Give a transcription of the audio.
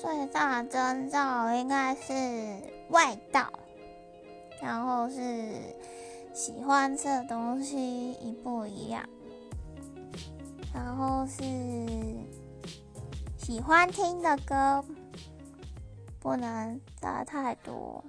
最大征兆应该是外道然后是喜欢吃的东西一不一样然后是喜欢听的歌不能炸太多。